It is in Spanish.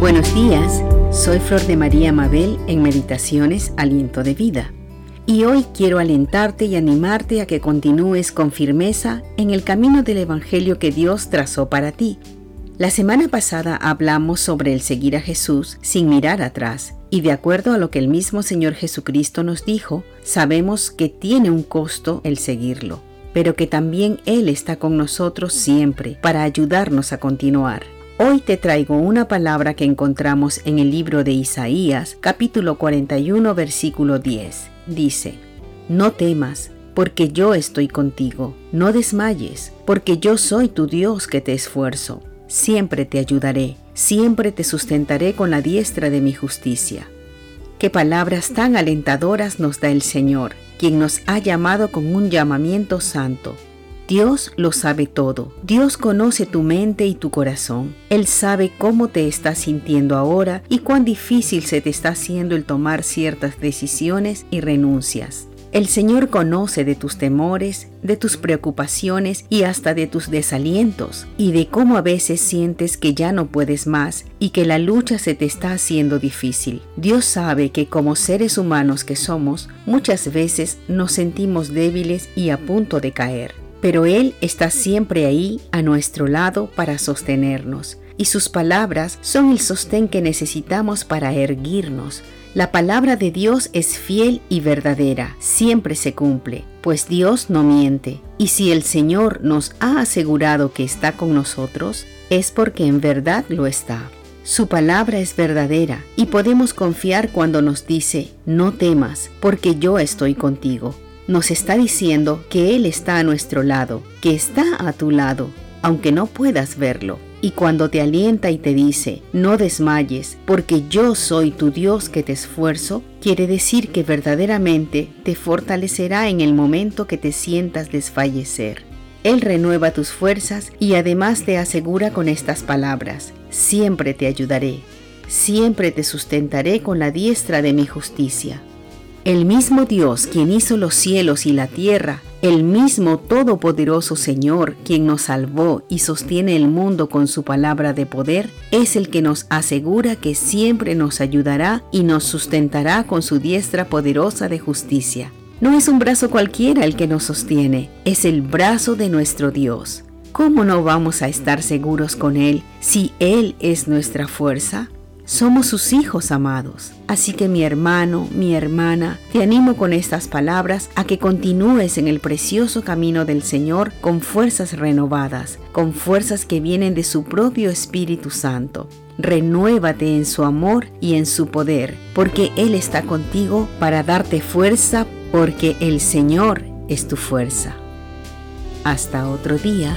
Buenos días, soy Flor de María Mabel en Meditaciones Aliento de Vida. Y hoy quiero alentarte y animarte a que continúes con firmeza en el camino del Evangelio que Dios trazó para ti. La semana pasada hablamos sobre el seguir a Jesús sin mirar atrás, y de acuerdo a lo que el mismo Señor Jesucristo nos dijo, sabemos que tiene un costo el seguirlo, pero que también Él está con nosotros siempre para ayudarnos a continuar. Hoy te traigo una palabra que encontramos en el libro de Isaías, capítulo 41, versículo 10. Dice, No temas, porque yo estoy contigo. No desmayes, porque yo soy tu Dios que te esfuerzo. Siempre te ayudaré, siempre te sustentaré con la diestra de mi justicia. Qué palabras tan alentadoras nos da el Señor, quien nos ha llamado con un llamamiento santo Dios lo sabe todo. Dios conoce tu mente y tu corazón. Él sabe cómo te estás sintiendo ahora y cuán difícil se te está haciendo el tomar ciertas decisiones y renuncias. El Señor conoce de tus temores, de tus preocupaciones y hasta de tus desalientos, y de cómo a veces sientes que ya no puedes más y que la lucha se te está haciendo difícil. Dios sabe que como seres humanos que somos, muchas veces nos sentimos débiles y a punto de caer pero Él está siempre ahí a nuestro lado para sostenernos, y sus palabras son el sostén que necesitamos para erguirnos. La palabra de Dios es fiel y verdadera, siempre se cumple, pues Dios no miente, y si el Señor nos ha asegurado que está con nosotros, es porque en verdad lo está. Su palabra es verdadera y podemos confiar cuando nos dice, no temas, porque yo estoy contigo nos está diciendo que Él está a nuestro lado, que está a tu lado, aunque no puedas verlo. Y cuando te alienta y te dice, no desmayes, porque yo soy tu Dios que te esfuerzo, quiere decir que verdaderamente te fortalecerá en el momento que te sientas desfallecer. Él renueva tus fuerzas y además te asegura con estas palabras, siempre te ayudaré, siempre te sustentaré con la diestra de mi justicia. El mismo Dios quien hizo los cielos y la tierra, el mismo Todopoderoso Señor quien nos salvó y sostiene el mundo con su palabra de poder, es el que nos asegura que siempre nos ayudará y nos sustentará con su diestra poderosa de justicia. No es un brazo cualquiera el que nos sostiene, es el brazo de nuestro Dios. ¿Cómo no vamos a estar seguros con Él si Él es nuestra fuerza? Somos sus hijos amados. Así que mi hermano, mi hermana, te animo con estas palabras a que continúes en el precioso camino del Señor con fuerzas renovadas, con fuerzas que vienen de su propio Espíritu Santo. Renuévate en su amor y en su poder, porque Él está contigo para darte fuerza, porque el Señor es tu fuerza. Hasta otro día.